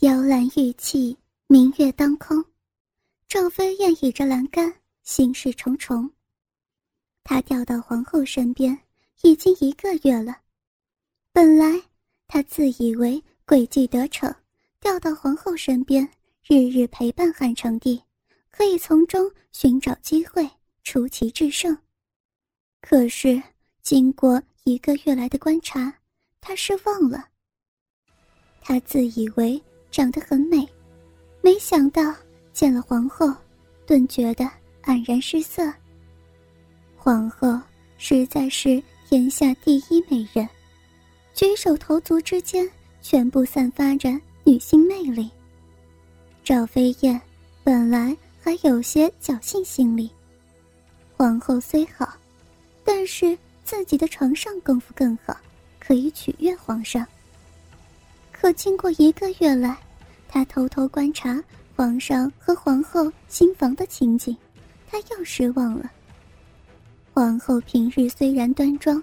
雕栏玉砌，明月当空。赵飞燕倚着栏杆，心事重重。她调到皇后身边已经一个月了。本来她自以为诡计得逞，调到皇后身边，日日陪伴汉成帝，可以从中寻找机会出奇制胜。可是经过一个月来的观察，她失望了。她自以为长得很美，没想到。见了皇后，顿觉得黯然失色。皇后实在是天下第一美人，举手投足之间全部散发着女性魅力。赵飞燕本来还有些侥幸心理，皇后虽好，但是自己的床上功夫更好，可以取悦皇上。可经过一个月来，她偷偷观察。皇上和皇后新房的情景，他又失望了。皇后平日虽然端庄，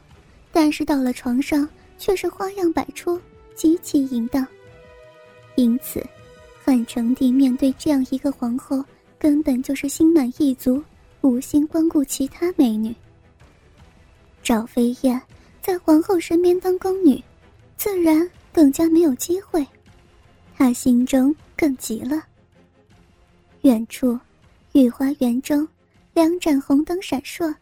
但是到了床上却是花样百出，极其淫荡。因此，汉成帝面对这样一个皇后，根本就是心满意足，无心光顾其他美女。赵飞燕在皇后身边当宫女，自然更加没有机会，他心中更急了。远处，御花园中，两盏红灯闪烁，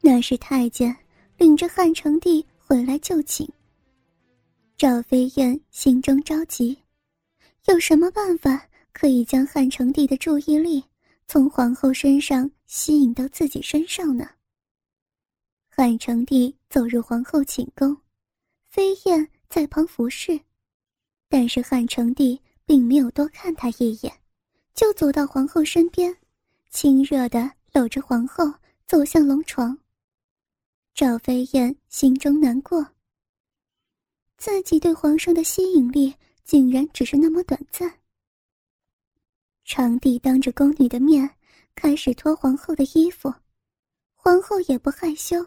那是太监领着汉成帝回来就寝。赵飞燕心中着急，有什么办法可以将汉成帝的注意力从皇后身上吸引到自己身上呢？汉成帝走入皇后寝宫，飞燕在旁服侍，但是汉成帝并没有多看他一眼。就走到皇后身边，亲热的搂着皇后走向龙床。赵飞燕心中难过，自己对皇上的吸引力竟然只是那么短暂。长帝当着宫女的面开始脱皇后的衣服，皇后也不害羞，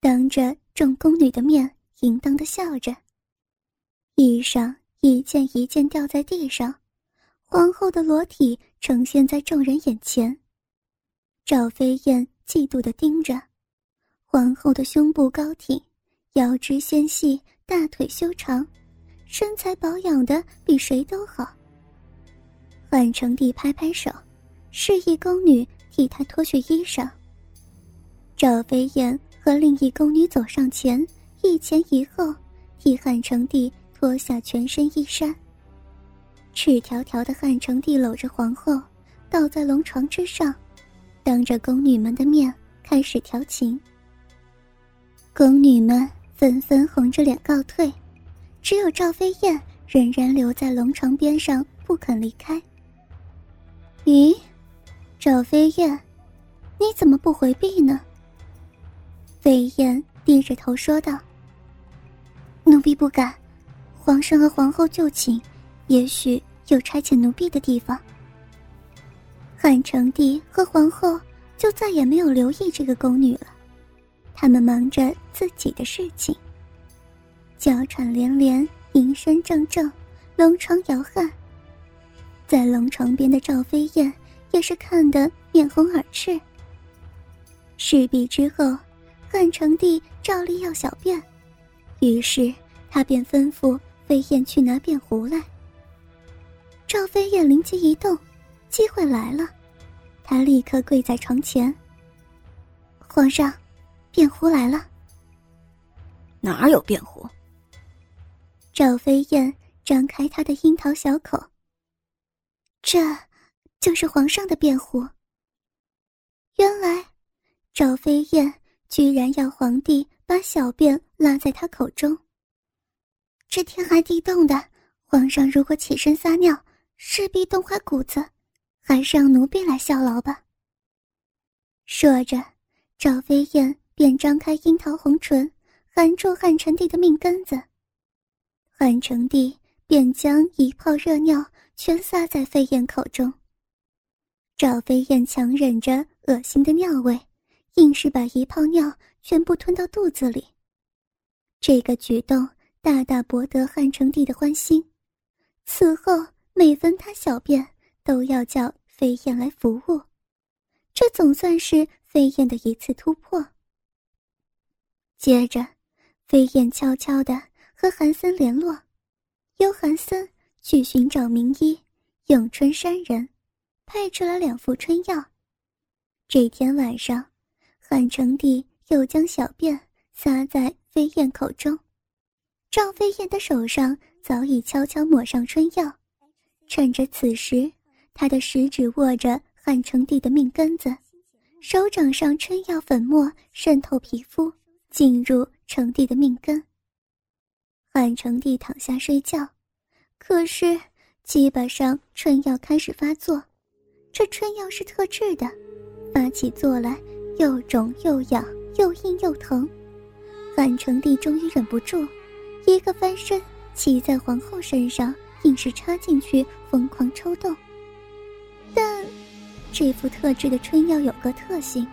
当着众宫女的面淫荡的笑着，衣裳一件一件掉在地上。皇后的裸体呈现在众人眼前，赵飞燕嫉妒地盯着。皇后的胸部高挺，腰肢纤细，大腿修长，身材保养的比谁都好。汉成帝拍拍手，示意宫女替他脱去衣裳。赵飞燕和另一宫女走上前，一前一后替汉成帝脱下全身衣衫。赤条条的汉成帝搂着皇后，倒在龙床之上，当着宫女们的面开始调情。宫女们纷纷红着脸告退，只有赵飞燕仍然留在龙床边上不肯离开。咦，赵飞燕，你怎么不回避呢？飞燕低着头说道：“奴婢不敢，皇上和皇后就寝。”也许有差遣奴婢的地方。汉成帝和皇后就再也没有留意这个宫女了，他们忙着自己的事情。娇喘连连，吟声阵阵，龙床摇撼。在龙床边的赵飞燕也是看得面红耳赤。事毕之后，汉成帝照例要小便，于是他便吩咐飞燕去拿便壶来。赵飞燕灵机一动，机会来了，她立刻跪在床前。皇上，便壶来了。哪有便壶？赵飞燕张开她的樱桃小口。这，就是皇上的便壶。原来，赵飞燕居然要皇帝把小便拉在她口中。这天寒地冻的，皇上如果起身撒尿。势必冻坏骨子，还是让奴婢来效劳吧。说着，赵飞燕便张开樱桃红唇，含住汉成帝的命根子。汉成帝便将一泡热尿全撒在飞燕口中。赵飞燕强忍着恶心的尿味，硬是把一泡尿全部吞到肚子里。这个举动大大博得汉成帝的欢心。此后。每逢他小便，都要叫飞燕来服务，这总算是飞燕的一次突破。接着，飞燕悄悄地和韩森联络，由韩森去寻找名医永春山人，配置了两副春药。这天晚上，汉成帝又将小便撒在飞燕口中，赵飞燕的手上早已悄悄抹上春药。趁着此时，他的食指握着汉成帝的命根子，手掌上春药粉末渗透皮肤，进入成帝的命根。汉成帝躺下睡觉，可是基本上春药开始发作，这春药是特制的，发起作来又肿又痒又硬又疼。汉成帝终于忍不住，一个翻身，骑在皇后身上。硬是插进去，疯狂抽动。但这副特制的春药有个特性，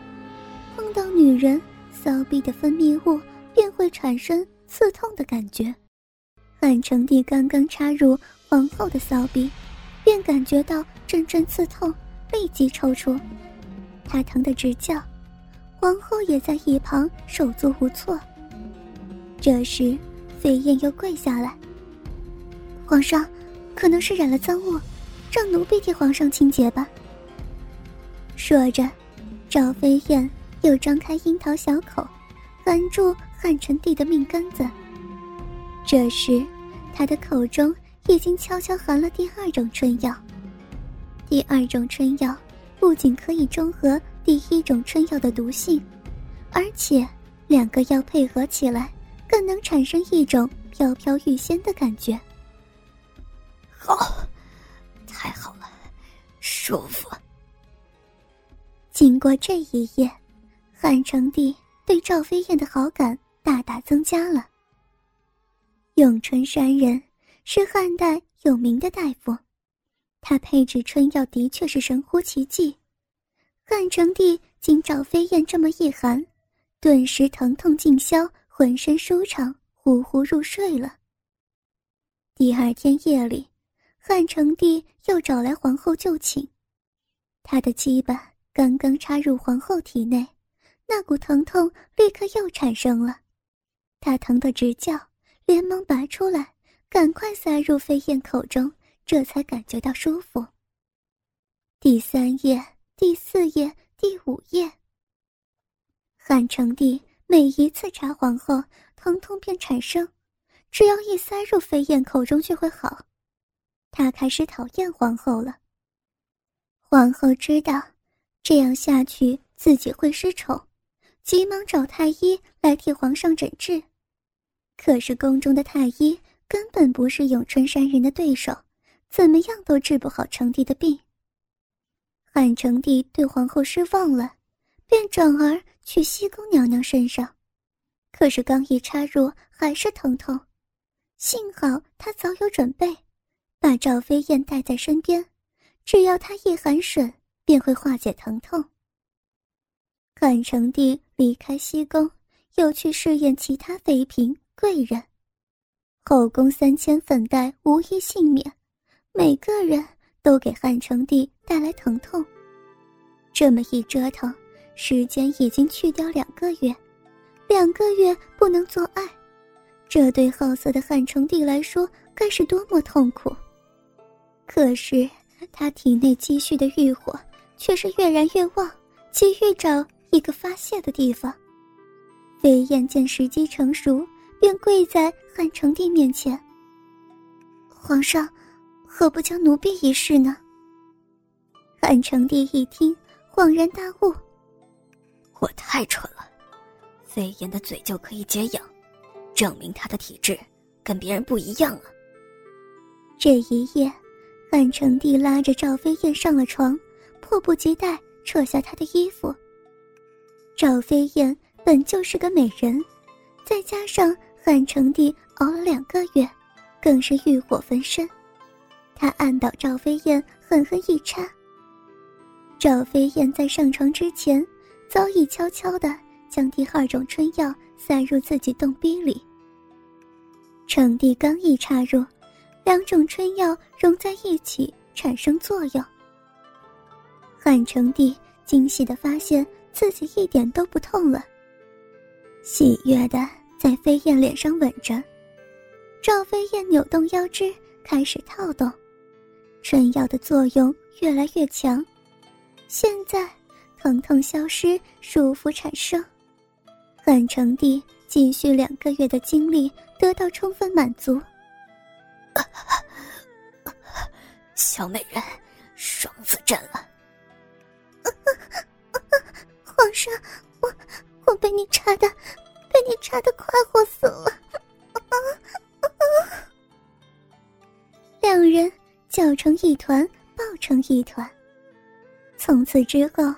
碰到女人骚逼的分泌物，便会产生刺痛的感觉。汉成帝刚刚插入皇后的骚逼，便感觉到阵阵刺痛，立即抽出，他疼得直叫。皇后也在一旁手足无措。这时，飞燕又跪下来，皇上。可能是染了脏物，让奴婢替皇上清洁吧。说着，赵飞燕又张开樱桃小口，含住汉成帝的命根子。这时，他的口中已经悄悄含了第二种春药。第二种春药不仅可以中和第一种春药的毒性，而且两个药配合起来，更能产生一种飘飘欲仙的感觉。好，太好了，舒服。经过这一夜，汉成帝对赵飞燕的好感大大增加了。永春山人是汉代有名的大夫，他配制春药的确是神乎其技。汉成帝经赵飞燕这么一含，顿时疼痛尽消，浑身舒畅，呼呼入睡了。第二天夜里。汉成帝又找来皇后就寝，他的鸡巴刚刚插入皇后体内，那股疼痛立刻又产生了，他疼得直叫，连忙拔出来，赶快塞入飞燕口中，这才感觉到舒服。第三夜、第四夜、第五夜，汉成帝每一次插皇后，疼痛便产生，只要一塞入飞燕口中就会好。他开始讨厌皇后了。皇后知道这样下去自己会失宠，急忙找太医来替皇上诊治。可是宫中的太医根本不是永春山人的对手，怎么样都治不好成帝的病。汉成帝对皇后失望了，便转而去西宫娘娘身上。可是刚一插入，还是疼痛。幸好他早有准备。把赵飞燕带在身边，只要她一含吮，便会化解疼痛。汉成帝离开西宫，又去试验其他妃嫔贵人，后宫三千粉黛无一幸免，每个人都给汉成帝带来疼痛。这么一折腾，时间已经去掉两个月，两个月不能做爱，这对好色的汉成帝来说该是多么痛苦！可是，他体内积蓄的欲火却是越燃越旺，急于找一个发泄的地方。飞燕见时机成熟，便跪在汉成帝面前：“皇上，何不将奴婢一试呢？”汉成帝一听，恍然大悟：“我太蠢了，飞燕的嘴就可以解痒，证明她的体质跟别人不一样啊！”这一夜。汉成帝拉着赵飞燕上了床，迫不及待扯下她的衣服。赵飞燕本就是个美人，再加上汉成帝熬了两个月，更是欲火焚身。他按倒赵飞燕，狠狠一插。赵飞燕在上床之前，早已悄悄地将第二种春药塞入自己洞逼里。成帝刚一插入。两种春药融在一起产生作用。汉成帝惊喜的发现自己一点都不痛了，喜悦的在飞燕脸上吻着。赵飞燕扭动腰肢，开始套动，春药的作用越来越强。现在，疼痛消失，舒服产生。汉成帝继续两个月的精力得到充分满足。小美人，爽死朕了！皇上，我我被你插的，被你插的快活死了！两人搅成一团，抱成一团。从此之后，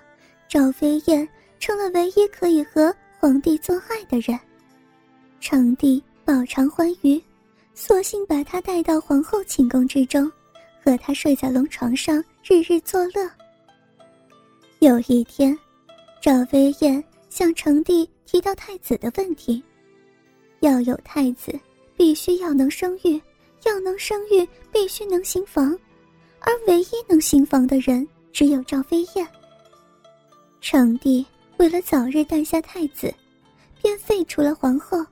赵飞燕成了唯一可以和皇帝做爱的人。成帝饱尝欢愉，索性把她带到皇后寝宫之中，和她睡在龙床上，日日作乐。有一天，赵飞燕向成帝提到太子的问题，要有太子，必须要能生育。要能生育，必须能行房，而唯一能行房的人只有赵飞燕。成帝为了早日诞下太子，便废除了皇后，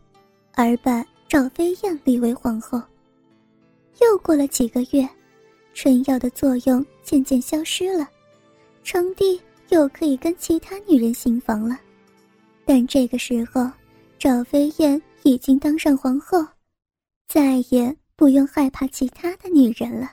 而把赵飞燕立为皇后。又过了几个月，春药的作用渐渐消失了，成帝又可以跟其他女人行房了。但这个时候，赵飞燕已经当上皇后，再也。不用害怕其他的女人了。